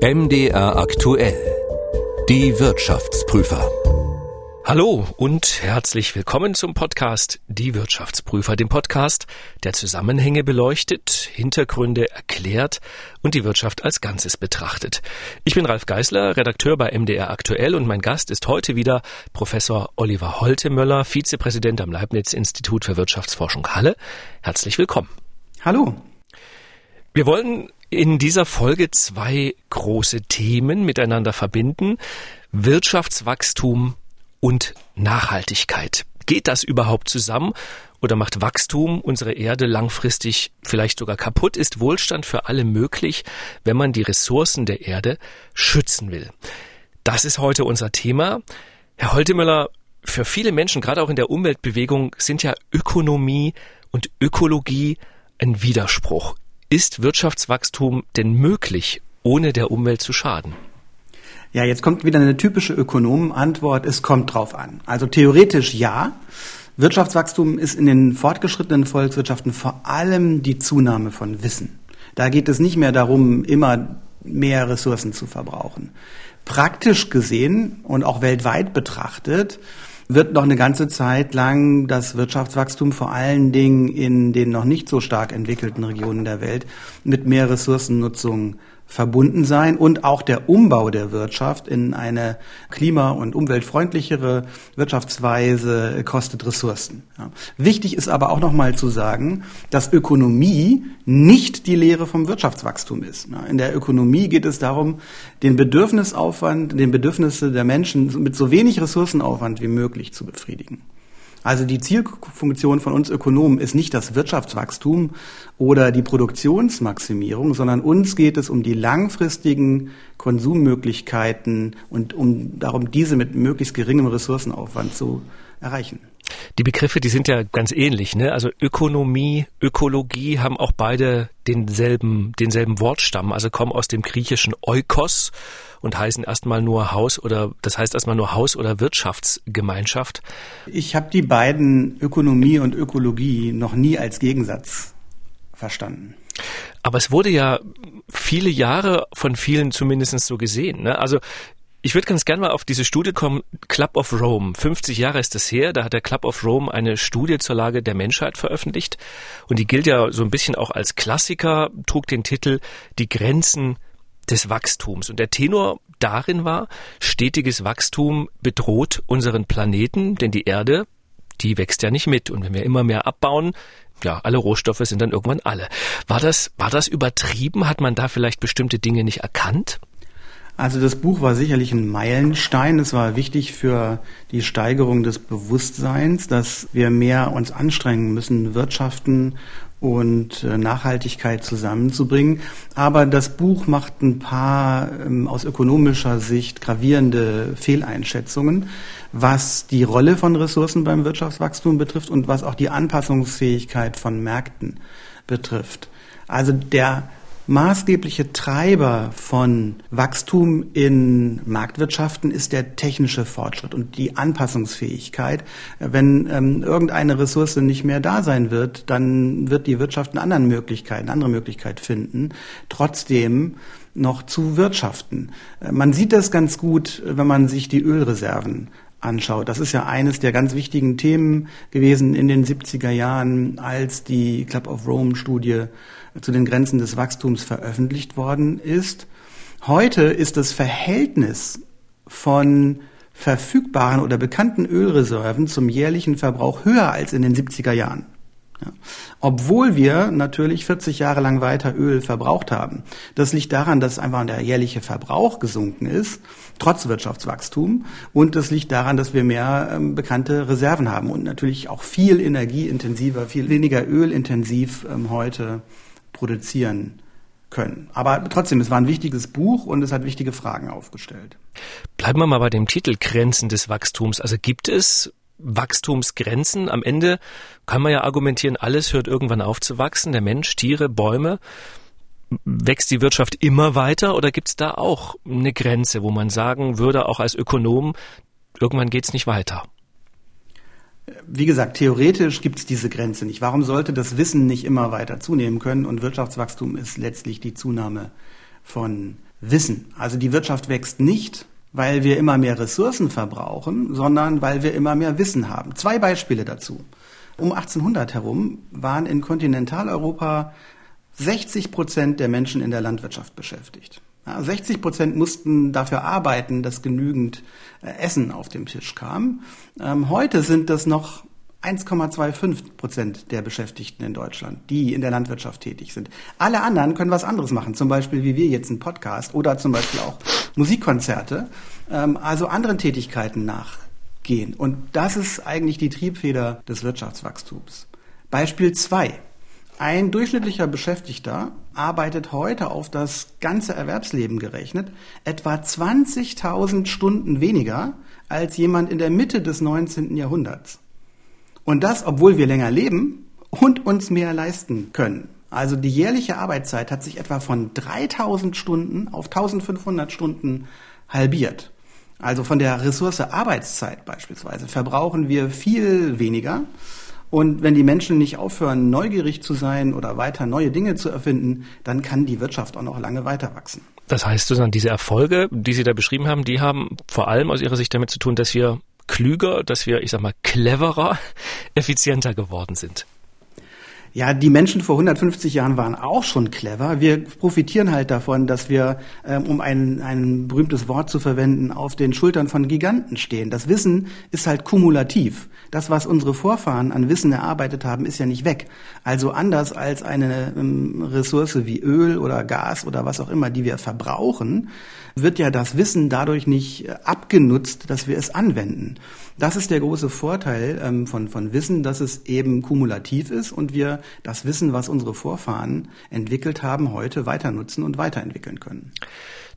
MDR aktuell. Die Wirtschaftsprüfer. Hallo und herzlich willkommen zum Podcast Die Wirtschaftsprüfer, dem Podcast, der Zusammenhänge beleuchtet, Hintergründe erklärt und die Wirtschaft als Ganzes betrachtet. Ich bin Ralf Geißler, Redakteur bei MDR aktuell und mein Gast ist heute wieder Professor Oliver Holtemöller, Vizepräsident am Leibniz Institut für Wirtschaftsforschung Halle. Herzlich willkommen. Hallo. Wir wollen in dieser Folge zwei große Themen miteinander verbinden. Wirtschaftswachstum und Nachhaltigkeit. Geht das überhaupt zusammen oder macht Wachstum unsere Erde langfristig vielleicht sogar kaputt? Ist Wohlstand für alle möglich, wenn man die Ressourcen der Erde schützen will? Das ist heute unser Thema. Herr Holtemöller, für viele Menschen, gerade auch in der Umweltbewegung, sind ja Ökonomie und Ökologie ein Widerspruch. Ist Wirtschaftswachstum denn möglich, ohne der Umwelt zu schaden? Ja, jetzt kommt wieder eine typische Ökonomenantwort. Es kommt drauf an. Also theoretisch ja. Wirtschaftswachstum ist in den fortgeschrittenen Volkswirtschaften vor allem die Zunahme von Wissen. Da geht es nicht mehr darum, immer mehr Ressourcen zu verbrauchen. Praktisch gesehen und auch weltweit betrachtet wird noch eine ganze Zeit lang das Wirtschaftswachstum vor allen Dingen in den noch nicht so stark entwickelten Regionen der Welt mit mehr Ressourcennutzung verbunden sein und auch der Umbau der Wirtschaft in eine klima- und umweltfreundlichere Wirtschaftsweise kostet Ressourcen. Ja. Wichtig ist aber auch nochmal zu sagen, dass Ökonomie nicht die Lehre vom Wirtschaftswachstum ist. In der Ökonomie geht es darum, den Bedürfnisaufwand, den Bedürfnisse der Menschen mit so wenig Ressourcenaufwand wie möglich zu befriedigen. Also die Zielfunktion von uns Ökonomen ist nicht das Wirtschaftswachstum oder die Produktionsmaximierung, sondern uns geht es um die langfristigen Konsummöglichkeiten und um darum, diese mit möglichst geringem Ressourcenaufwand zu erreichen. Die Begriffe, die sind ja ganz ähnlich, ne? Also Ökonomie, Ökologie haben auch beide denselben, denselben Wortstamm, also kommen aus dem griechischen Oikos und heißen erstmal nur Haus oder das heißt erstmal nur Haus oder Wirtschaftsgemeinschaft. Ich habe die beiden Ökonomie und Ökologie noch nie als Gegensatz verstanden. Aber es wurde ja viele Jahre von vielen zumindest so gesehen. Ne? Also ich würde ganz gerne mal auf diese Studie kommen, Club of Rome. 50 Jahre ist es her, da hat der Club of Rome eine Studie zur Lage der Menschheit veröffentlicht. Und die gilt ja so ein bisschen auch als Klassiker, trug den Titel Die Grenzen des Wachstums. Und der Tenor darin war, stetiges Wachstum bedroht unseren Planeten, denn die Erde, die wächst ja nicht mit. Und wenn wir immer mehr abbauen, ja, alle Rohstoffe sind dann irgendwann alle. War das, war das übertrieben? Hat man da vielleicht bestimmte Dinge nicht erkannt? Also das Buch war sicherlich ein Meilenstein. Es war wichtig für die Steigerung des Bewusstseins, dass wir mehr uns anstrengen müssen, Wirtschaften und äh, Nachhaltigkeit zusammenzubringen. Aber das Buch macht ein paar ähm, aus ökonomischer Sicht gravierende Fehleinschätzungen, was die Rolle von Ressourcen beim Wirtschaftswachstum betrifft und was auch die Anpassungsfähigkeit von Märkten betrifft. Also der Maßgebliche Treiber von Wachstum in Marktwirtschaften ist der technische Fortschritt und die Anpassungsfähigkeit. Wenn ähm, irgendeine Ressource nicht mehr da sein wird, dann wird die Wirtschaft eine andere Möglichkeit, eine andere Möglichkeit finden, trotzdem noch zu wirtschaften. Äh, man sieht das ganz gut, wenn man sich die Ölreserven anschaut. Das ist ja eines der ganz wichtigen Themen gewesen in den 70er Jahren, als die Club of Rome Studie zu den Grenzen des Wachstums veröffentlicht worden ist. Heute ist das Verhältnis von verfügbaren oder bekannten Ölreserven zum jährlichen Verbrauch höher als in den 70er Jahren. Ja. Obwohl wir natürlich 40 Jahre lang weiter Öl verbraucht haben. Das liegt daran, dass einfach der jährliche Verbrauch gesunken ist, trotz Wirtschaftswachstum. Und das liegt daran, dass wir mehr ähm, bekannte Reserven haben und natürlich auch viel energieintensiver, viel weniger ölintensiv ähm, heute produzieren können. Aber trotzdem, es war ein wichtiges Buch und es hat wichtige Fragen aufgestellt. Bleiben wir mal bei dem Titel Grenzen des Wachstums. Also gibt es Wachstumsgrenzen? Am Ende kann man ja argumentieren, alles hört irgendwann auf zu wachsen. Der Mensch, Tiere, Bäume. Wächst die Wirtschaft immer weiter oder gibt es da auch eine Grenze, wo man sagen würde, auch als Ökonom, irgendwann geht es nicht weiter? Wie gesagt, theoretisch gibt es diese Grenze nicht. Warum sollte das Wissen nicht immer weiter zunehmen können? Und Wirtschaftswachstum ist letztlich die Zunahme von Wissen. Also die Wirtschaft wächst nicht, weil wir immer mehr Ressourcen verbrauchen, sondern weil wir immer mehr Wissen haben. Zwei Beispiele dazu. Um 1800 herum waren in Kontinentaleuropa 60 Prozent der Menschen in der Landwirtschaft beschäftigt. 60 Prozent mussten dafür arbeiten, dass genügend äh, Essen auf dem Tisch kam. Ähm, heute sind das noch 1,25 Prozent der Beschäftigten in Deutschland, die in der Landwirtschaft tätig sind. Alle anderen können was anderes machen, zum Beispiel wie wir jetzt einen Podcast oder zum Beispiel auch Musikkonzerte, ähm, also anderen Tätigkeiten nachgehen. Und das ist eigentlich die Triebfeder des Wirtschaftswachstums. Beispiel zwei: Ein durchschnittlicher Beschäftigter arbeitet heute auf das ganze Erwerbsleben gerechnet etwa 20.000 Stunden weniger als jemand in der Mitte des 19. Jahrhunderts. Und das, obwohl wir länger leben und uns mehr leisten können. Also die jährliche Arbeitszeit hat sich etwa von 3000 Stunden auf 1500 Stunden halbiert. Also von der Ressource Arbeitszeit beispielsweise verbrauchen wir viel weniger. Und wenn die Menschen nicht aufhören, neugierig zu sein oder weiter neue Dinge zu erfinden, dann kann die Wirtschaft auch noch lange weiter wachsen. Das heißt, sozusagen diese Erfolge, die Sie da beschrieben haben, die haben vor allem aus Ihrer Sicht damit zu tun, dass wir klüger, dass wir, ich sag mal, cleverer, effizienter geworden sind. Ja, die Menschen vor 150 Jahren waren auch schon clever. Wir profitieren halt davon, dass wir, ähm, um ein, ein berühmtes Wort zu verwenden, auf den Schultern von Giganten stehen. Das Wissen ist halt kumulativ. Das, was unsere Vorfahren an Wissen erarbeitet haben, ist ja nicht weg. Also anders als eine ähm, Ressource wie Öl oder Gas oder was auch immer, die wir verbrauchen, wird ja das Wissen dadurch nicht äh, abgenutzt, dass wir es anwenden. Das ist der große Vorteil ähm, von, von Wissen, dass es eben kumulativ ist und wir das Wissen, was unsere Vorfahren entwickelt haben, heute weiter nutzen und weiterentwickeln können.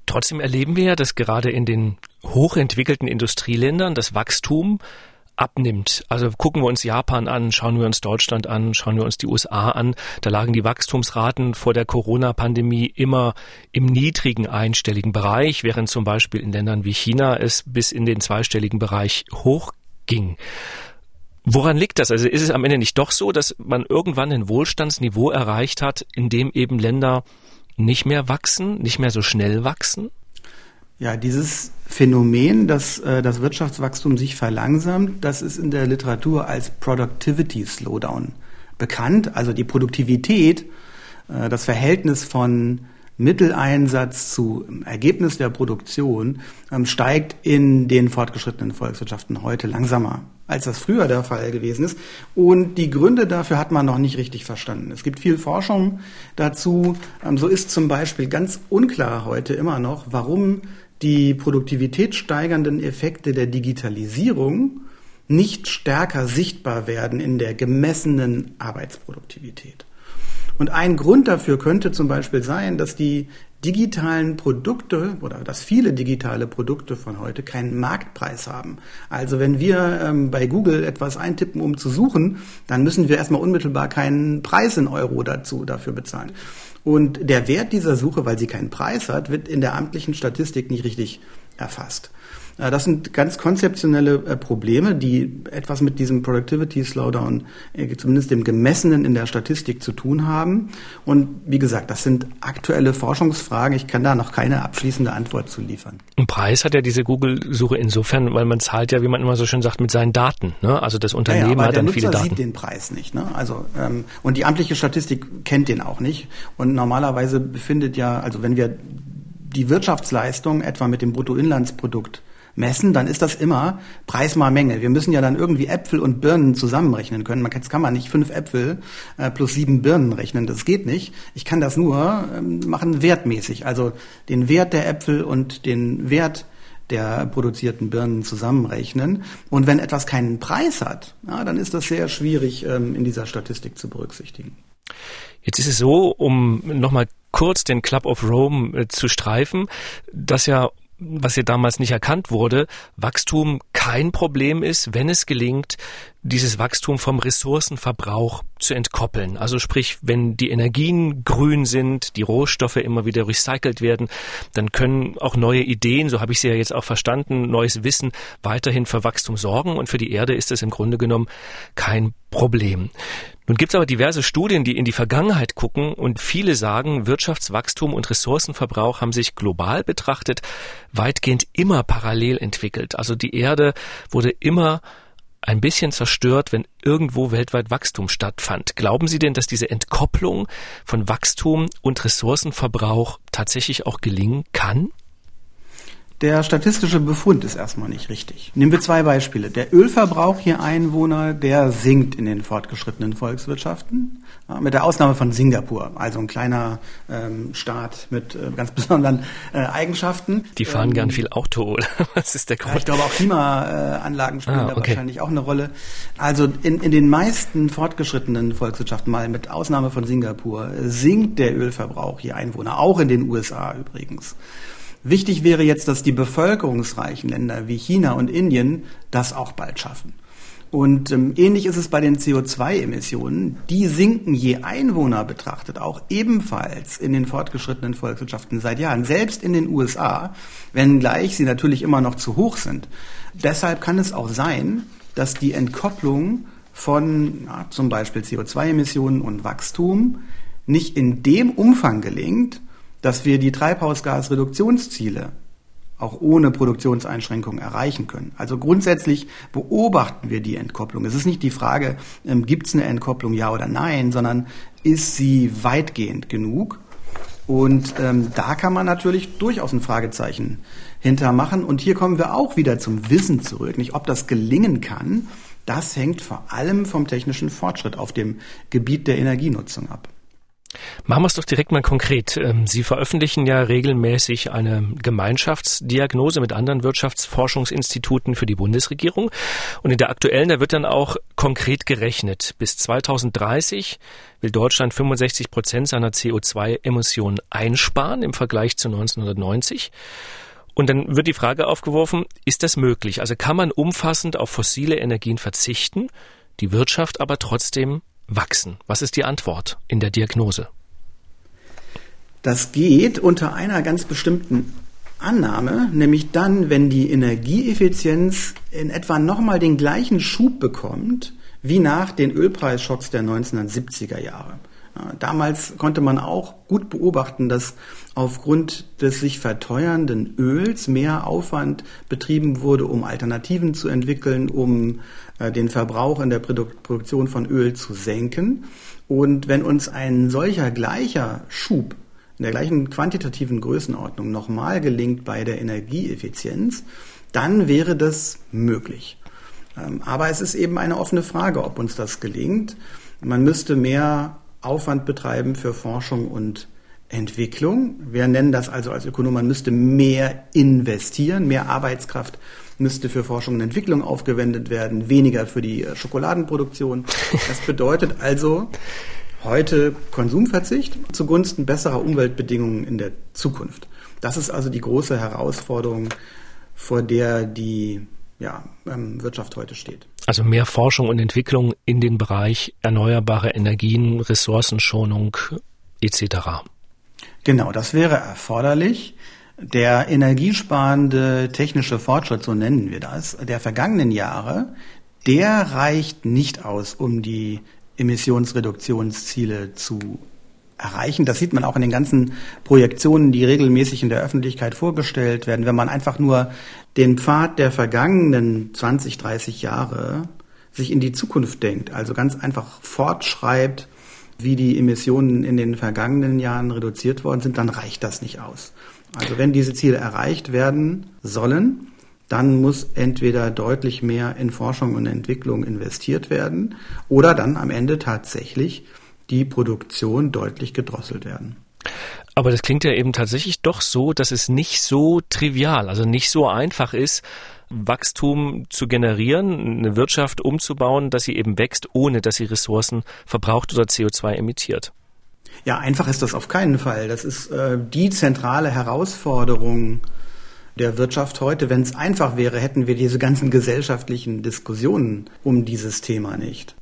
Trotzdem erleben wir ja, dass gerade in den hochentwickelten Industrieländern das Wachstum abnimmt. Also gucken wir uns Japan an, schauen wir uns Deutschland an, schauen wir uns die USA an. Da lagen die Wachstumsraten vor der Corona-Pandemie immer im niedrigen einstelligen Bereich, während zum Beispiel in Ländern wie China es bis in den zweistelligen Bereich hochging. Woran liegt das? Also ist es am Ende nicht doch so, dass man irgendwann ein Wohlstandsniveau erreicht hat, in dem eben Länder nicht mehr wachsen, nicht mehr so schnell wachsen? Ja, dieses Phänomen, dass äh, das Wirtschaftswachstum sich verlangsamt, das ist in der Literatur als Productivity Slowdown bekannt. Also die Produktivität, äh, das Verhältnis von Mitteleinsatz zu Ergebnis der Produktion ähm, steigt in den fortgeschrittenen Volkswirtschaften heute langsamer, als das früher der Fall gewesen ist. Und die Gründe dafür hat man noch nicht richtig verstanden. Es gibt viel Forschung dazu. Ähm, so ist zum Beispiel ganz unklar heute immer noch, warum die produktivitätssteigernden Effekte der Digitalisierung nicht stärker sichtbar werden in der gemessenen Arbeitsproduktivität. Und ein Grund dafür könnte zum Beispiel sein, dass die digitalen Produkte oder dass viele digitale Produkte von heute keinen Marktpreis haben. Also wenn wir ähm, bei Google etwas eintippen, um zu suchen, dann müssen wir erstmal unmittelbar keinen Preis in Euro dazu dafür bezahlen. Und der Wert dieser Suche, weil sie keinen Preis hat, wird in der amtlichen Statistik nicht richtig erfasst. Äh, das sind ganz konzeptionelle äh, Probleme, die etwas mit diesem Productivity Slowdown, äh, zumindest dem Gemessenen in der Statistik zu tun haben. Und wie gesagt, das sind aktuelle Forschungsfragen. Ich kann da noch keine abschließende Antwort zu liefern. Ein Preis hat ja diese Google-Suche insofern, weil man zahlt ja, wie man immer so schön sagt, mit seinen Daten. Ne? Also das Unternehmen ja, ja, hat dann viele Daten. sieht den Preis nicht. Ne? Also ähm, und die amtliche Statistik kennt den auch nicht. Und normalerweise befindet ja, also wenn wir die Wirtschaftsleistung etwa mit dem Bruttoinlandsprodukt messen, dann ist das immer Preis mal Menge. Wir müssen ja dann irgendwie Äpfel und Birnen zusammenrechnen können. Man, jetzt kann man nicht fünf Äpfel äh, plus sieben Birnen rechnen. Das geht nicht. Ich kann das nur ähm, machen wertmäßig. Also den Wert der Äpfel und den Wert der produzierten Birnen zusammenrechnen. Und wenn etwas keinen Preis hat, ja, dann ist das sehr schwierig ähm, in dieser Statistik zu berücksichtigen. Jetzt ist es so, um nochmal kurz den Club of Rome äh, zu streifen, dass ja was ja damals nicht erkannt wurde, Wachstum kein Problem ist, wenn es gelingt, dieses Wachstum vom Ressourcenverbrauch zu entkoppeln. Also sprich, wenn die Energien grün sind, die Rohstoffe immer wieder recycelt werden, dann können auch neue Ideen, so habe ich sie ja jetzt auch verstanden, neues Wissen weiterhin für Wachstum sorgen und für die Erde ist es im Grunde genommen kein Problem. Nun gibt es aber diverse Studien, die in die Vergangenheit gucken und viele sagen, Wirtschaftswachstum und Ressourcenverbrauch haben sich global betrachtet weitgehend immer parallel entwickelt. Also die Erde wurde immer ein bisschen zerstört, wenn irgendwo weltweit Wachstum stattfand. Glauben Sie denn, dass diese Entkopplung von Wachstum und Ressourcenverbrauch tatsächlich auch gelingen kann? Der statistische Befund ist erstmal nicht richtig. Nehmen wir zwei Beispiele. Der Ölverbrauch je Einwohner, der sinkt in den fortgeschrittenen Volkswirtschaften, mit der Ausnahme von Singapur, also ein kleiner ähm, Staat mit äh, ganz besonderen äh, Eigenschaften. Die fahren ähm, gern viel Auto, oder? Was ist der Grund? Ich glaube auch Klimaanlagen spielen ah, okay. da wahrscheinlich auch eine Rolle. Also in, in den meisten fortgeschrittenen Volkswirtschaften, mal mit Ausnahme von Singapur, sinkt der Ölverbrauch je Einwohner, auch in den USA übrigens. Wichtig wäre jetzt, dass die bevölkerungsreichen Länder wie China und Indien das auch bald schaffen. Und ähm, ähnlich ist es bei den CO2-Emissionen. Die sinken je Einwohner betrachtet auch ebenfalls in den fortgeschrittenen Volkswirtschaften seit Jahren, selbst in den USA, wenngleich sie natürlich immer noch zu hoch sind. Deshalb kann es auch sein, dass die Entkopplung von na, zum Beispiel CO2-Emissionen und Wachstum nicht in dem Umfang gelingt, dass wir die Treibhausgasreduktionsziele auch ohne Produktionseinschränkungen erreichen können. Also grundsätzlich beobachten wir die Entkopplung. Es ist nicht die Frage, ähm, gibt es eine Entkopplung, ja oder nein, sondern ist sie weitgehend genug? Und ähm, da kann man natürlich durchaus ein Fragezeichen hintermachen. Und hier kommen wir auch wieder zum Wissen zurück. Nicht, ob das gelingen kann, das hängt vor allem vom technischen Fortschritt auf dem Gebiet der Energienutzung ab. Machen wir es doch direkt mal konkret. Ähm, Sie veröffentlichen ja regelmäßig eine Gemeinschaftsdiagnose mit anderen Wirtschaftsforschungsinstituten für die Bundesregierung. Und in der aktuellen, da wird dann auch konkret gerechnet. Bis 2030 will Deutschland 65 Prozent seiner CO2-Emissionen einsparen im Vergleich zu 1990. Und dann wird die Frage aufgeworfen, ist das möglich? Also kann man umfassend auf fossile Energien verzichten, die Wirtschaft aber trotzdem wachsen? Was ist die Antwort in der Diagnose? Das geht unter einer ganz bestimmten Annahme, nämlich dann, wenn die Energieeffizienz in etwa nochmal den gleichen Schub bekommt wie nach den Ölpreisschocks der 1970er Jahre. Damals konnte man auch gut beobachten, dass aufgrund des sich verteuernden Öls mehr Aufwand betrieben wurde, um Alternativen zu entwickeln, um den Verbrauch in der Produktion von Öl zu senken. Und wenn uns ein solcher gleicher Schub in der gleichen quantitativen Größenordnung nochmal gelingt bei der Energieeffizienz, dann wäre das möglich. Ähm, aber es ist eben eine offene Frage, ob uns das gelingt. Man müsste mehr Aufwand betreiben für Forschung und Entwicklung. Wir nennen das also als Ökonom, man müsste mehr investieren, mehr Arbeitskraft müsste für Forschung und Entwicklung aufgewendet werden, weniger für die äh, Schokoladenproduktion. Das bedeutet also heute Konsumverzicht zugunsten besserer Umweltbedingungen in der Zukunft. Das ist also die große Herausforderung, vor der die ja, ähm, Wirtschaft heute steht. Also mehr Forschung und Entwicklung in den Bereich erneuerbare Energien, Ressourcenschonung etc. Genau, das wäre erforderlich. Der energiesparende technische Fortschritt, so nennen wir das, der vergangenen Jahre, der reicht nicht aus, um die Emissionsreduktionsziele zu erreichen. Das sieht man auch in den ganzen Projektionen, die regelmäßig in der Öffentlichkeit vorgestellt werden. Wenn man einfach nur den Pfad der vergangenen 20, 30 Jahre sich in die Zukunft denkt, also ganz einfach fortschreibt, wie die Emissionen in den vergangenen Jahren reduziert worden sind, dann reicht das nicht aus. Also wenn diese Ziele erreicht werden sollen, dann muss entweder deutlich mehr in Forschung und Entwicklung investiert werden oder dann am Ende tatsächlich die Produktion deutlich gedrosselt werden. Aber das klingt ja eben tatsächlich doch so, dass es nicht so trivial, also nicht so einfach ist, Wachstum zu generieren, eine Wirtschaft umzubauen, dass sie eben wächst, ohne dass sie Ressourcen verbraucht oder CO2 emittiert. Ja, einfach ist das auf keinen Fall. Das ist äh, die zentrale Herausforderung der Wirtschaft heute. Wenn es einfach wäre, hätten wir diese ganzen gesellschaftlichen Diskussionen um dieses Thema nicht.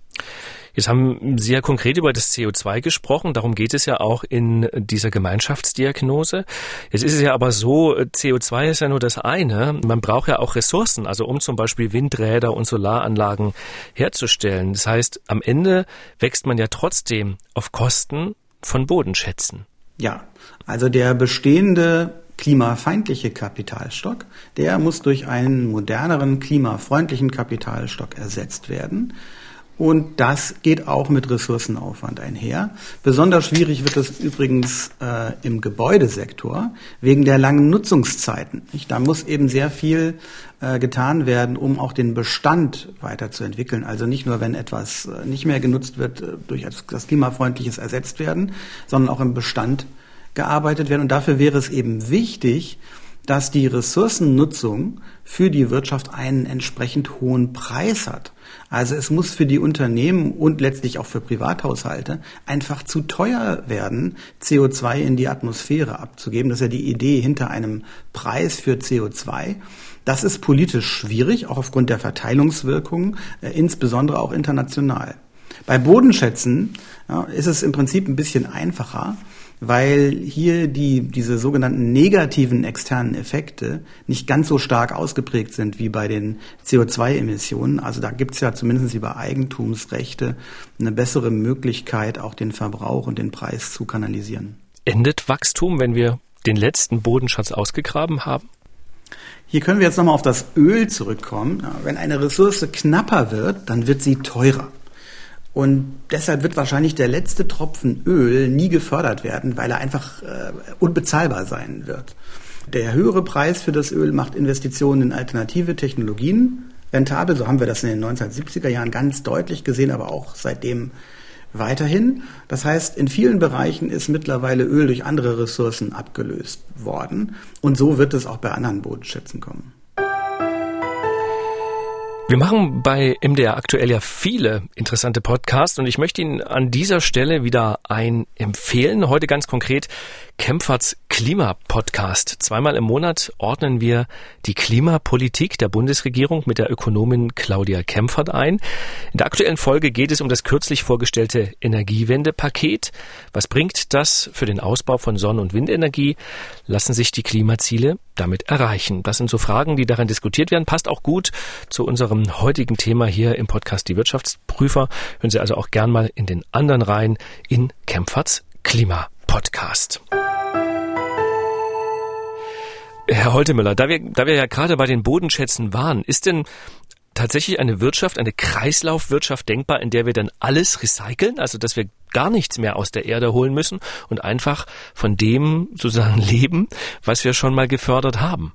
Jetzt haben Sie ja konkret über das CO2 gesprochen. Darum geht es ja auch in dieser Gemeinschaftsdiagnose. Jetzt ist es ja aber so, CO2 ist ja nur das eine. Man braucht ja auch Ressourcen, also um zum Beispiel Windräder und Solaranlagen herzustellen. Das heißt, am Ende wächst man ja trotzdem auf Kosten von Bodenschätzen. Ja, also der bestehende klimafeindliche Kapitalstock, der muss durch einen moderneren, klimafreundlichen Kapitalstock ersetzt werden. Und das geht auch mit Ressourcenaufwand einher. Besonders schwierig wird es übrigens äh, im Gebäudesektor wegen der langen Nutzungszeiten. Nicht? Da muss eben sehr viel äh, getan werden, um auch den Bestand weiterzuentwickeln. Also nicht nur, wenn etwas äh, nicht mehr genutzt wird, äh, durch etwas Klimafreundliches ersetzt werden, sondern auch im Bestand gearbeitet werden. Und dafür wäre es eben wichtig, dass die Ressourcennutzung für die Wirtschaft einen entsprechend hohen Preis hat. Also es muss für die Unternehmen und letztlich auch für Privathaushalte einfach zu teuer werden, CO2 in die Atmosphäre abzugeben. Das ist ja die Idee hinter einem Preis für CO2. Das ist politisch schwierig, auch aufgrund der Verteilungswirkungen, äh, insbesondere auch international. Bei Bodenschätzen ja, ist es im Prinzip ein bisschen einfacher weil hier die, diese sogenannten negativen externen Effekte nicht ganz so stark ausgeprägt sind wie bei den CO2-Emissionen. Also da gibt es ja zumindest über Eigentumsrechte eine bessere Möglichkeit, auch den Verbrauch und den Preis zu kanalisieren. Endet Wachstum, wenn wir den letzten Bodenschatz ausgegraben haben? Hier können wir jetzt nochmal auf das Öl zurückkommen. Wenn eine Ressource knapper wird, dann wird sie teurer. Und deshalb wird wahrscheinlich der letzte Tropfen Öl nie gefördert werden, weil er einfach äh, unbezahlbar sein wird. Der höhere Preis für das Öl macht Investitionen in alternative Technologien rentabel. So haben wir das in den 1970er Jahren ganz deutlich gesehen, aber auch seitdem weiterhin. Das heißt, in vielen Bereichen ist mittlerweile Öl durch andere Ressourcen abgelöst worden. Und so wird es auch bei anderen Bodenschätzen kommen. Wir machen bei MDR aktuell ja viele interessante Podcasts und ich möchte Ihnen an dieser Stelle wieder ein empfehlen. Heute ganz konkret Kempferts Klimapodcast. Zweimal im Monat ordnen wir die Klimapolitik der Bundesregierung mit der Ökonomin Claudia Kempfert ein. In der aktuellen Folge geht es um das kürzlich vorgestellte Energiewendepaket. Was bringt das für den Ausbau von Sonn- und Windenergie? Lassen sich die Klimaziele damit erreichen? Das sind so Fragen, die daran diskutiert werden. Passt auch gut zu unserem heutigen Thema hier im Podcast Die Wirtschaftsprüfer. Hören Sie also auch gern mal in den anderen Reihen in Kempferts Klimapodcast. Herr Holtemüller, da wir, da wir ja gerade bei den Bodenschätzen waren, ist denn tatsächlich eine Wirtschaft, eine Kreislaufwirtschaft denkbar, in der wir dann alles recyceln, also dass wir gar nichts mehr aus der Erde holen müssen und einfach von dem sozusagen leben, was wir schon mal gefördert haben?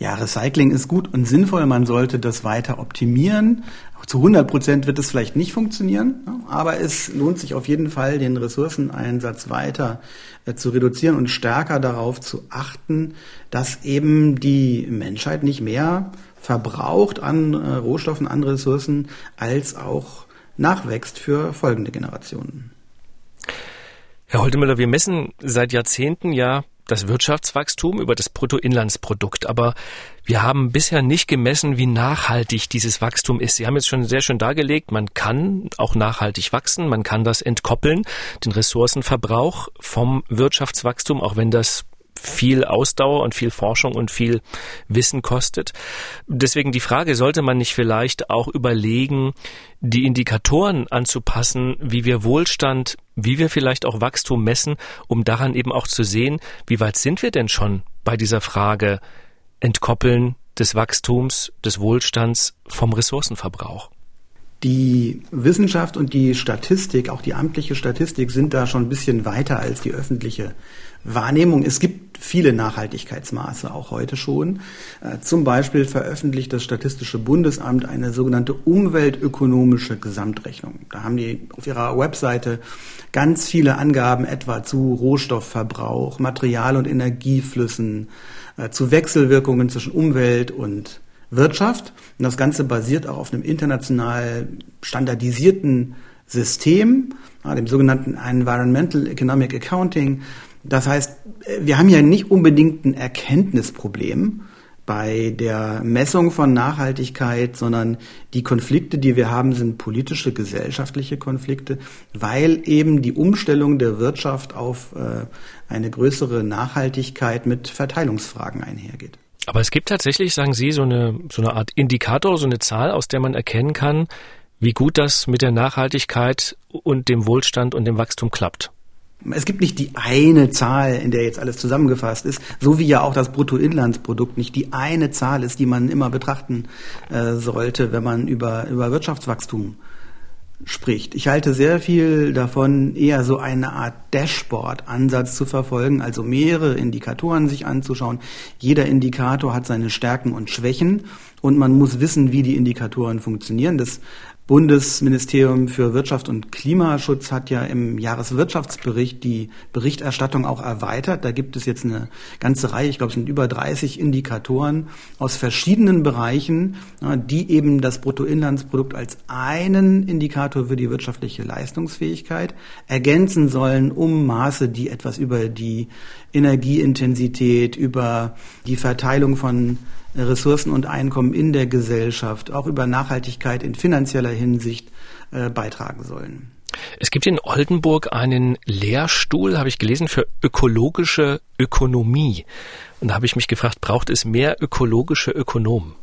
Ja, Recycling ist gut und sinnvoll. Man sollte das weiter optimieren. Zu 100 Prozent wird es vielleicht nicht funktionieren, aber es lohnt sich auf jeden Fall, den Ressourceneinsatz weiter äh, zu reduzieren und stärker darauf zu achten, dass eben die Menschheit nicht mehr verbraucht an äh, Rohstoffen, an Ressourcen, als auch nachwächst für folgende Generationen. Herr Holtemüller, wir messen seit Jahrzehnten ja das Wirtschaftswachstum über das Bruttoinlandsprodukt. Aber wir haben bisher nicht gemessen, wie nachhaltig dieses Wachstum ist. Sie haben jetzt schon sehr schön dargelegt, man kann auch nachhaltig wachsen, man kann das entkoppeln, den Ressourcenverbrauch vom Wirtschaftswachstum, auch wenn das viel Ausdauer und viel Forschung und viel Wissen kostet. Deswegen die Frage, sollte man nicht vielleicht auch überlegen, die Indikatoren anzupassen, wie wir Wohlstand, wie wir vielleicht auch Wachstum messen, um daran eben auch zu sehen, wie weit sind wir denn schon bei dieser Frage entkoppeln des Wachstums, des Wohlstands vom Ressourcenverbrauch. Die Wissenschaft und die Statistik, auch die amtliche Statistik, sind da schon ein bisschen weiter als die öffentliche Wahrnehmung. Es gibt viele Nachhaltigkeitsmaße, auch heute schon. Äh, zum Beispiel veröffentlicht das Statistische Bundesamt eine sogenannte umweltökonomische Gesamtrechnung. Da haben die auf ihrer Webseite ganz viele Angaben etwa zu Rohstoffverbrauch, Material- und Energieflüssen, äh, zu Wechselwirkungen zwischen Umwelt und Wirtschaft. Und das Ganze basiert auch auf einem international standardisierten System, dem sogenannten Environmental Economic Accounting. Das heißt, wir haben ja nicht unbedingt ein Erkenntnisproblem bei der Messung von Nachhaltigkeit, sondern die Konflikte, die wir haben, sind politische, gesellschaftliche Konflikte, weil eben die Umstellung der Wirtschaft auf äh, eine größere Nachhaltigkeit mit Verteilungsfragen einhergeht. Aber es gibt tatsächlich, sagen Sie, so eine, so eine Art Indikator, so eine Zahl, aus der man erkennen kann, wie gut das mit der Nachhaltigkeit und dem Wohlstand und dem Wachstum klappt. Es gibt nicht die eine Zahl, in der jetzt alles zusammengefasst ist, so wie ja auch das Bruttoinlandsprodukt nicht die eine Zahl ist, die man immer betrachten äh, sollte, wenn man über, über Wirtschaftswachstum spricht. Ich halte sehr viel davon, eher so eine Art Dashboard-Ansatz zu verfolgen, also mehrere Indikatoren sich anzuschauen. Jeder Indikator hat seine Stärken und Schwächen und man muss wissen, wie die Indikatoren funktionieren. Das Bundesministerium für Wirtschaft und Klimaschutz hat ja im Jahreswirtschaftsbericht die Berichterstattung auch erweitert. Da gibt es jetzt eine ganze Reihe, ich glaube, es sind über 30 Indikatoren aus verschiedenen Bereichen, die eben das Bruttoinlandsprodukt als einen Indikator für die wirtschaftliche Leistungsfähigkeit ergänzen sollen, um Maße, die etwas über die Energieintensität, über die Verteilung von Ressourcen und Einkommen in der Gesellschaft, auch über Nachhaltigkeit in finanzieller Hinsicht äh, beitragen sollen. Es gibt in Oldenburg einen Lehrstuhl, habe ich gelesen, für ökologische Ökonomie. Und da habe ich mich gefragt, braucht es mehr ökologische Ökonomen?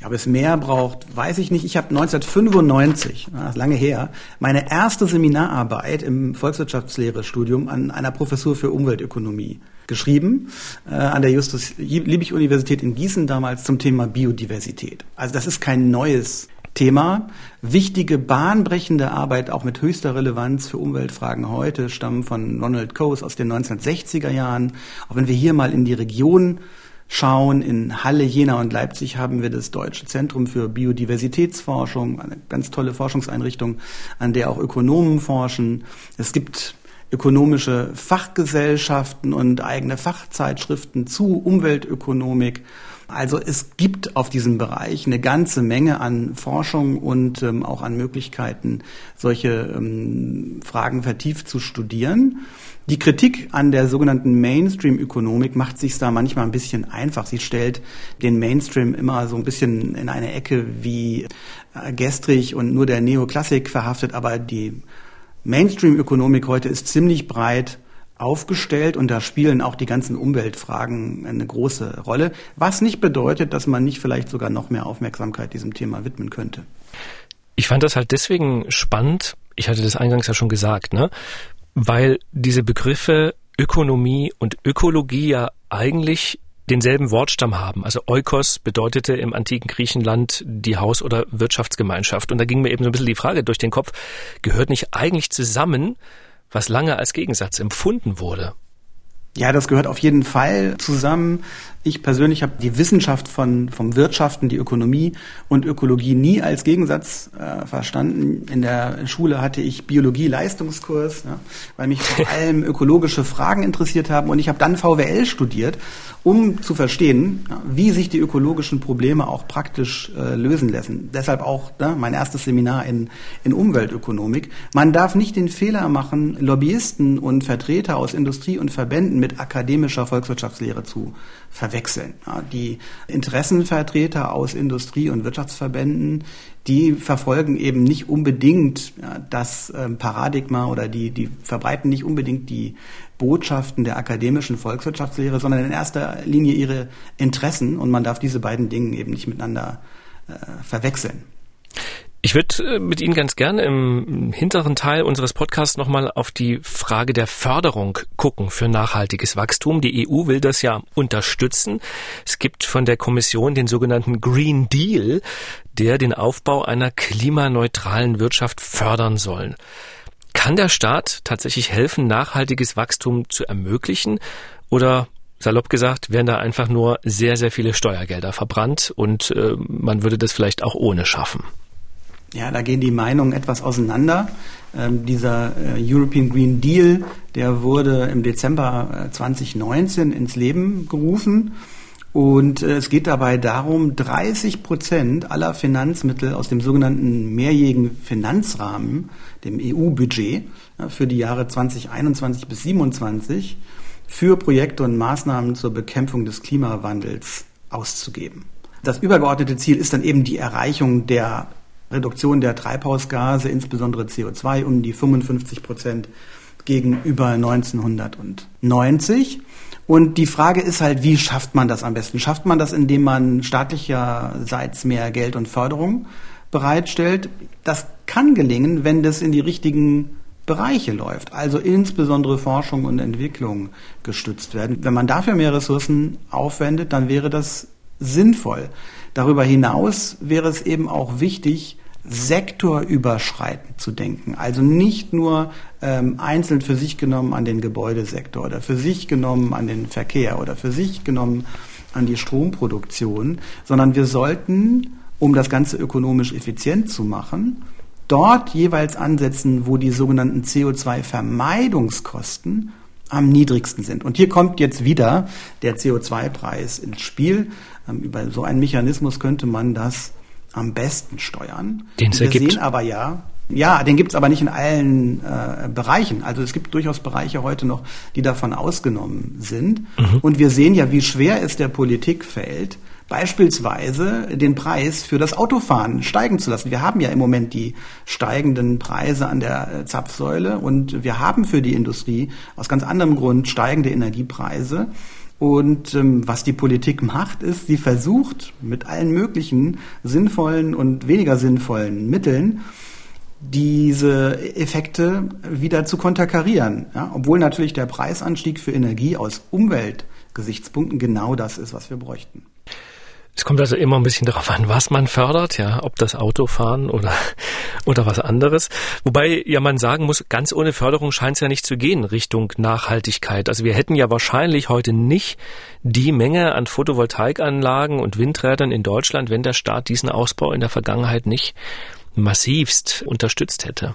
Ja, ob es mehr braucht, weiß ich nicht. Ich habe 1995, das ist lange her, meine erste Seminararbeit im Volkswirtschaftslehre-Studium an einer Professur für Umweltökonomie geschrieben, äh, an der Justus-Liebig-Universität in Gießen damals zum Thema Biodiversität. Also das ist kein neues Thema. Wichtige, bahnbrechende Arbeit, auch mit höchster Relevanz für Umweltfragen heute, stammen von Ronald Coase aus den 1960er Jahren. Auch wenn wir hier mal in die Region schauen. In Halle, Jena und Leipzig haben wir das Deutsche Zentrum für Biodiversitätsforschung, eine ganz tolle Forschungseinrichtung, an der auch Ökonomen forschen. Es gibt ökonomische Fachgesellschaften und eigene Fachzeitschriften zu Umweltökonomik. Also es gibt auf diesem Bereich eine ganze Menge an Forschung und ähm, auch an Möglichkeiten, solche ähm, Fragen vertieft zu studieren. Die Kritik an der sogenannten Mainstream-Ökonomik macht sich da manchmal ein bisschen einfach. Sie stellt den Mainstream immer so ein bisschen in eine Ecke wie äh, gestrig und nur der Neoklassik verhaftet, aber die Mainstream-Ökonomik heute ist ziemlich breit aufgestellt und da spielen auch die ganzen Umweltfragen eine große Rolle, was nicht bedeutet, dass man nicht vielleicht sogar noch mehr Aufmerksamkeit diesem Thema widmen könnte. Ich fand das halt deswegen spannend, ich hatte das eingangs ja schon gesagt, ne? Weil diese Begriffe Ökonomie und Ökologie ja eigentlich denselben Wortstamm haben. Also Oikos bedeutete im antiken Griechenland die Haus- oder Wirtschaftsgemeinschaft. Und da ging mir eben so ein bisschen die Frage durch den Kopf, gehört nicht eigentlich zusammen, was lange als Gegensatz empfunden wurde? Ja, das gehört auf jeden Fall zusammen. Ich persönlich habe die Wissenschaft von, vom Wirtschaften, die Ökonomie und Ökologie nie als Gegensatz äh, verstanden. In der Schule hatte ich Biologie-Leistungskurs, ja, weil mich vor allem ökologische Fragen interessiert haben. Und ich habe dann VWL studiert, um zu verstehen, ja, wie sich die ökologischen Probleme auch praktisch äh, lösen lassen. Deshalb auch ne, mein erstes Seminar in, in Umweltökonomik. Man darf nicht den Fehler machen, Lobbyisten und Vertreter aus Industrie und Verbänden mit akademischer Volkswirtschaftslehre zu verwechseln. Die Interessenvertreter aus Industrie- und Wirtschaftsverbänden, die verfolgen eben nicht unbedingt das ähm, Paradigma oder die, die verbreiten nicht unbedingt die Botschaften der akademischen Volkswirtschaftslehre, sondern in erster Linie ihre Interessen und man darf diese beiden Dinge eben nicht miteinander äh, verwechseln. Ich würde äh, mit Ihnen ganz gerne im hinteren Teil unseres Podcasts nochmal auf die Frage der Förderung gucken für nachhaltiges Wachstum. Die EU will das ja unterstützen. Es gibt von der Kommission den sogenannten Green Deal, der den Aufbau einer klimaneutralen Wirtschaft fördern soll. Kann der Staat tatsächlich helfen, nachhaltiges Wachstum zu ermöglichen? Oder salopp gesagt, werden da einfach nur sehr, sehr viele Steuergelder verbrannt und äh, man würde das vielleicht auch ohne schaffen? Ja, da gehen die Meinungen etwas auseinander. Ähm, dieser äh, European Green Deal, der wurde im Dezember 2019 äh, ins Leben gerufen. Und äh, es geht dabei darum, 30 Prozent aller Finanzmittel aus dem sogenannten mehrjährigen Finanzrahmen, dem EU-Budget, für die Jahre 2021 bis 2027 für Projekte und Maßnahmen zur Bekämpfung des Klimawandels auszugeben. Das übergeordnete Ziel ist dann eben die Erreichung der Reduktion der Treibhausgase, insbesondere CO2, um die 55 Prozent gegenüber 1990. Und die Frage ist halt, wie schafft man das am besten? Schafft man das, indem man staatlicherseits mehr Geld und Förderung bereitstellt? Das kann gelingen, wenn das in die richtigen Bereiche läuft, also insbesondere Forschung und Entwicklung gestützt werden. Wenn man dafür mehr Ressourcen aufwendet, dann wäre das sinnvoll. Darüber hinaus wäre es eben auch wichtig, sektorüberschreitend zu denken. Also nicht nur ähm, einzeln für sich genommen an den Gebäudesektor oder für sich genommen an den Verkehr oder für sich genommen an die Stromproduktion, sondern wir sollten, um das Ganze ökonomisch effizient zu machen, dort jeweils ansetzen, wo die sogenannten CO2-Vermeidungskosten am niedrigsten sind. Und hier kommt jetzt wieder der CO2-Preis ins Spiel. Ähm, über so einen Mechanismus könnte man das am besten steuern. Den es Wir ergibt. sehen aber ja, ja, den gibt es aber nicht in allen äh, Bereichen. Also es gibt durchaus Bereiche heute noch, die davon ausgenommen sind. Mhm. Und wir sehen ja, wie schwer es der Politik fällt, beispielsweise den Preis für das Autofahren steigen zu lassen. Wir haben ja im Moment die steigenden Preise an der äh, Zapfsäule und wir haben für die Industrie aus ganz anderem Grund steigende Energiepreise. Und ähm, was die Politik macht, ist, sie versucht mit allen möglichen sinnvollen und weniger sinnvollen Mitteln diese Effekte wieder zu konterkarieren. Ja? Obwohl natürlich der Preisanstieg für Energie aus Umweltgesichtspunkten genau das ist, was wir bräuchten. Es kommt also immer ein bisschen darauf an, was man fördert, ja, ob das Autofahren oder, oder was anderes. Wobei ja man sagen muss, ganz ohne Förderung scheint es ja nicht zu gehen Richtung Nachhaltigkeit. Also wir hätten ja wahrscheinlich heute nicht die Menge an Photovoltaikanlagen und Windrädern in Deutschland, wenn der Staat diesen Ausbau in der Vergangenheit nicht massivst unterstützt hätte.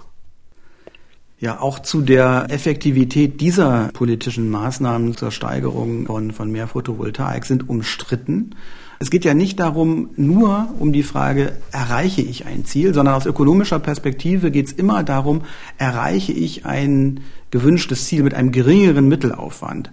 Ja, auch zu der Effektivität dieser politischen Maßnahmen zur Steigerung von, von mehr Photovoltaik sind umstritten. Es geht ja nicht darum, nur um die Frage, erreiche ich ein Ziel, sondern aus ökonomischer Perspektive geht es immer darum, erreiche ich ein gewünschtes Ziel mit einem geringeren Mittelaufwand.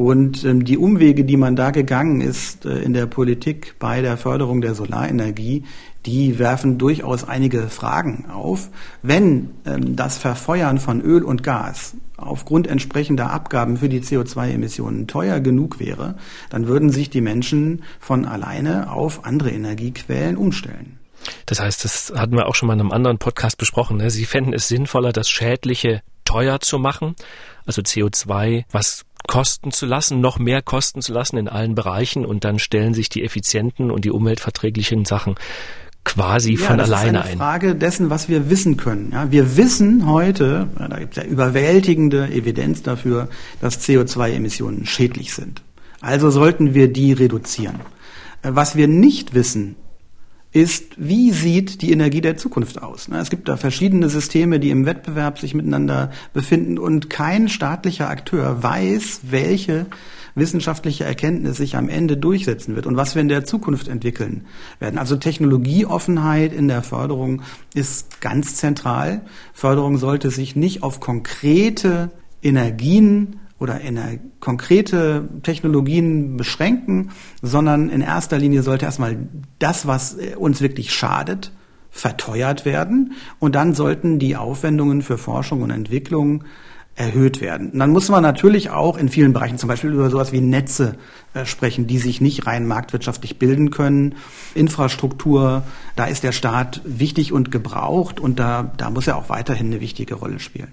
Und ähm, die Umwege, die man da gegangen ist äh, in der Politik bei der Förderung der Solarenergie, die werfen durchaus einige Fragen auf. Wenn ähm, das Verfeuern von Öl und Gas aufgrund entsprechender Abgaben für die CO2-Emissionen teuer genug wäre, dann würden sich die Menschen von alleine auf andere Energiequellen umstellen. Das heißt, das hatten wir auch schon mal in einem anderen Podcast besprochen. Ne? Sie fänden es sinnvoller, das Schädliche teuer zu machen, also CO2, was kosten zu lassen, noch mehr kosten zu lassen in allen Bereichen und dann stellen sich die effizienten und die umweltverträglichen Sachen quasi ja, von das alleine ist eine ein. Frage dessen, was wir wissen können. Ja, wir wissen heute, da gibt es ja überwältigende Evidenz dafür, dass CO2-Emissionen schädlich sind. Also sollten wir die reduzieren. Äh, Was wir nicht wissen, ist, wie sieht die Energie der Zukunft aus? Es gibt da verschiedene Systeme, die im Wettbewerb sich miteinander befinden und kein staatlicher Akteur weiß, welche wissenschaftliche Erkenntnis sich am Ende durchsetzen wird und was wir in der Zukunft entwickeln werden. Also Technologieoffenheit in der Förderung ist ganz zentral. Förderung sollte sich nicht auf konkrete Energien oder ener konkrete Technologien beschränken, sondern in erster Linie sollte erstmal das, was uns wirklich schadet, verteuert werden und dann sollten die Aufwendungen für Forschung und Entwicklung erhöht werden. Und dann muss man natürlich auch in vielen Bereichen zum Beispiel über sowas wie Netze äh, sprechen, die sich nicht rein marktwirtschaftlich bilden können. Infrastruktur, da ist der Staat wichtig und gebraucht und da, da muss er auch weiterhin eine wichtige Rolle spielen.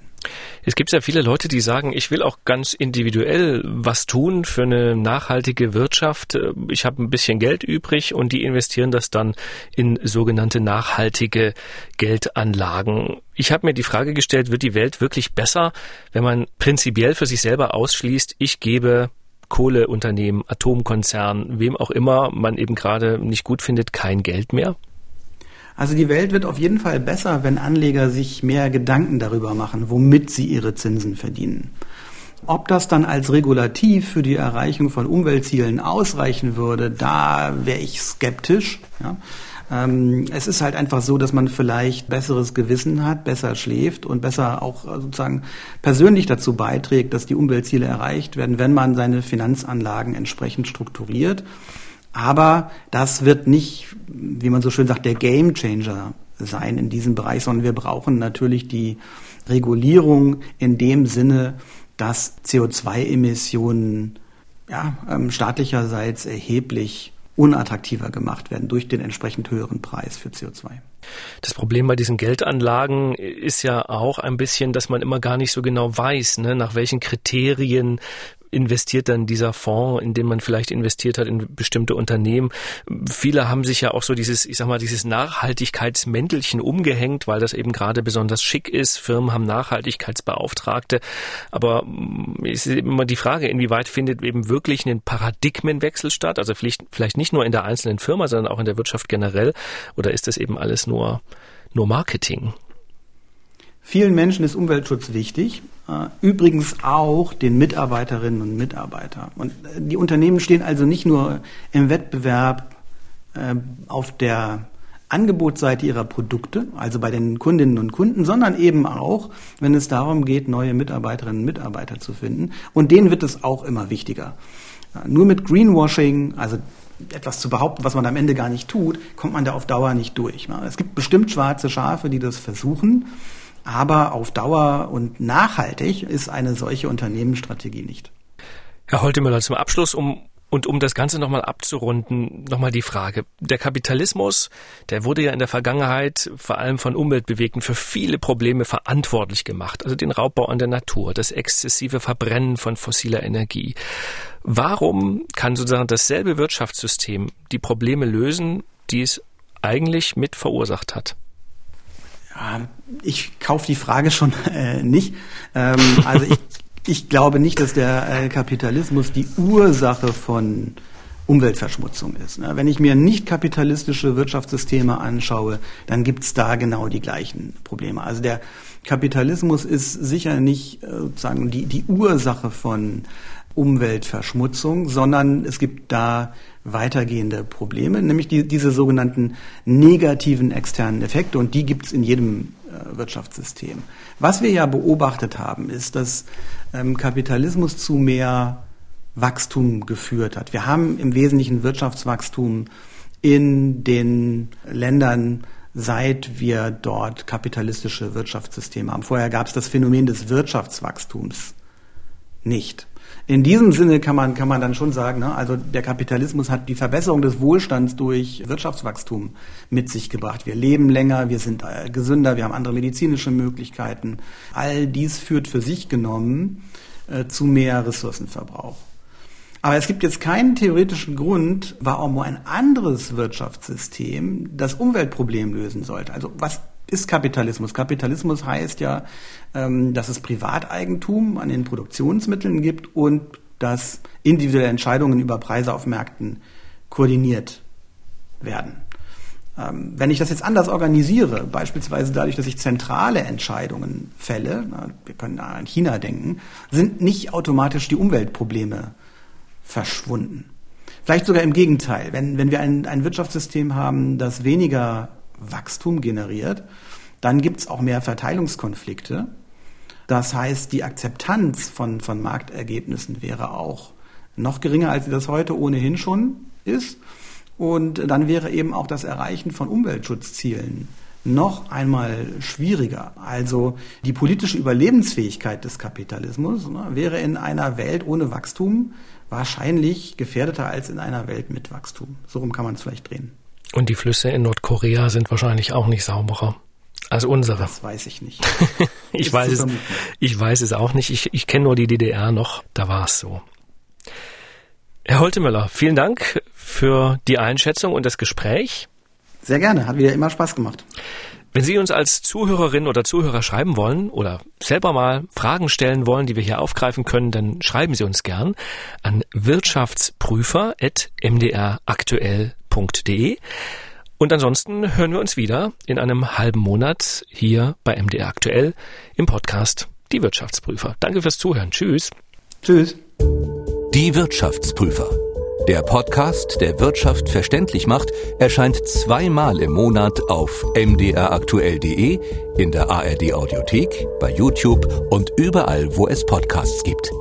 Es gibt ja viele Leute, die sagen, ich will auch ganz individuell was tun für eine nachhaltige Wirtschaft. Ich habe ein bisschen Geld übrig und die investieren das dann in sogenannte nachhaltige Geldanlagen. Ich habe mir die Frage gestellt, wird die Welt wirklich besser, wenn man prinzipiell für sich selber ausschließt, ich gebe Kohleunternehmen, Atomkonzernen, wem auch immer man eben gerade nicht gut findet, kein Geld mehr? Also die Welt wird auf jeden Fall besser, wenn Anleger sich mehr Gedanken darüber machen, womit sie ihre Zinsen verdienen. Ob das dann als Regulativ für die Erreichung von Umweltzielen ausreichen würde, da wäre ich skeptisch. Ja. Ähm, es ist halt einfach so, dass man vielleicht besseres Gewissen hat, besser schläft und besser auch äh, sozusagen persönlich dazu beiträgt, dass die Umweltziele erreicht werden, wenn man seine Finanzanlagen entsprechend strukturiert. Aber das wird nicht, wie man so schön sagt, der Game Changer sein in diesem Bereich, sondern wir brauchen natürlich die Regulierung in dem Sinne, dass CO2-Emissionen ja, ähm, staatlicherseits erheblich unattraktiver gemacht werden durch den entsprechend höheren Preis für CO2. Das Problem bei diesen Geldanlagen ist ja auch ein bisschen, dass man immer gar nicht so genau weiß, ne, nach welchen Kriterien investiert dann dieser Fonds, in den man vielleicht investiert hat in bestimmte Unternehmen. Viele haben sich ja auch so dieses, ich sag mal, dieses Nachhaltigkeitsmäntelchen umgehängt, weil das eben gerade besonders schick ist. Firmen haben Nachhaltigkeitsbeauftragte. Aber mm, es ist immer die Frage, inwieweit findet eben wirklich ein Paradigmenwechsel statt? Also vielleicht, vielleicht nicht nur in der einzelnen Firma, sondern auch in der Wirtschaft generell. Oder ist das eben alles nur, nur Marketing? Vielen Menschen ist Umweltschutz wichtig, äh, übrigens auch den Mitarbeiterinnen und Mitarbeitern. Und äh, die Unternehmen stehen also nicht nur im Wettbewerb äh, auf der Angebotsseite ihrer Produkte, also bei den Kundinnen und Kunden, sondern eben auch, wenn es darum geht, neue Mitarbeiterinnen und Mitarbeiter zu finden. Und denen wird es auch immer wichtiger. Nur mit Greenwashing, also etwas zu behaupten, was man am Ende gar nicht tut, kommt man da auf Dauer nicht durch. Es gibt bestimmt schwarze Schafe, die das versuchen. Aber auf Dauer und nachhaltig ist eine solche Unternehmensstrategie nicht. Herr Holtemöller, zum Abschluss, um und um das Ganze nochmal abzurunden, nochmal die Frage. Der Kapitalismus, der wurde ja in der Vergangenheit vor allem von Umweltbewegten für viele Probleme verantwortlich gemacht. Also den Raubbau an der Natur, das exzessive Verbrennen von fossiler Energie. Warum kann sozusagen dasselbe Wirtschaftssystem die Probleme lösen, die es eigentlich mit verursacht hat? Ich kaufe die Frage schon äh, nicht. Ähm, also ich, ich glaube nicht, dass der äh, Kapitalismus die Ursache von Umweltverschmutzung ist. Ne? Wenn ich mir nicht kapitalistische Wirtschaftssysteme anschaue, dann gibt's da genau die gleichen Probleme. Also der Kapitalismus ist sicher nicht äh, sozusagen die, die Ursache von Umweltverschmutzung, sondern es gibt da weitergehende Probleme, nämlich die, diese sogenannten negativen externen Effekte und die gibt es in jedem äh, Wirtschaftssystem. Was wir ja beobachtet haben, ist, dass ähm, Kapitalismus zu mehr Wachstum geführt hat. Wir haben im Wesentlichen Wirtschaftswachstum in den Ländern, seit wir dort kapitalistische Wirtschaftssysteme haben. Vorher gab es das Phänomen des Wirtschaftswachstums nicht in diesem Sinne kann man, kann man dann schon sagen, ne, also der Kapitalismus hat die Verbesserung des Wohlstands durch Wirtschaftswachstum mit sich gebracht. Wir leben länger, wir sind äh, gesünder, wir haben andere medizinische Möglichkeiten. All dies führt für sich genommen äh, zu mehr Ressourcenverbrauch. Aber es gibt jetzt keinen theoretischen Grund, warum ein anderes Wirtschaftssystem das Umweltproblem lösen sollte. Also was ist Kapitalismus? Kapitalismus heißt ja, ähm, dass es Privateigentum an den Produktionsmitteln gibt und dass individuelle Entscheidungen über Preise auf Märkten koordiniert werden. Ähm, wenn ich das jetzt anders organisiere, beispielsweise dadurch, dass ich zentrale Entscheidungen fälle, wir können an China denken, sind nicht automatisch die Umweltprobleme verschwunden. Vielleicht sogar im Gegenteil. Wenn, wenn wir ein, ein Wirtschaftssystem haben, das weniger Wachstum generiert, dann gibt es auch mehr Verteilungskonflikte. Das heißt, die Akzeptanz von, von Marktergebnissen wäre auch noch geringer, als sie das heute ohnehin schon ist. Und dann wäre eben auch das Erreichen von Umweltschutzzielen noch einmal schwieriger. Also die politische Überlebensfähigkeit des Kapitalismus ne, wäre in einer Welt ohne Wachstum wahrscheinlich gefährdeter als in einer Welt mit Wachstum. So rum kann man es vielleicht drehen. Und die Flüsse in Nordkorea sind wahrscheinlich auch nicht sauberer als unsere. Das weiß ich nicht. ich, weiß es, ich weiß es auch nicht. Ich, ich kenne nur die DDR noch. Da war es so. Herr Holtemöller, vielen Dank für die Einschätzung und das Gespräch. Sehr gerne, hat wieder immer Spaß gemacht. Wenn Sie uns als Zuhörerin oder Zuhörer schreiben wollen oder selber mal Fragen stellen wollen, die wir hier aufgreifen können, dann schreiben Sie uns gern an wirtschaftsprüfer.mdraktuell.de. Und ansonsten hören wir uns wieder in einem halben Monat hier bei MDR Aktuell im Podcast Die Wirtschaftsprüfer. Danke fürs Zuhören. Tschüss. Tschüss. Die Wirtschaftsprüfer. Der Podcast, der Wirtschaft verständlich macht, erscheint zweimal im Monat auf mdraktuell.de, in der ARD Audiothek, bei YouTube und überall, wo es Podcasts gibt.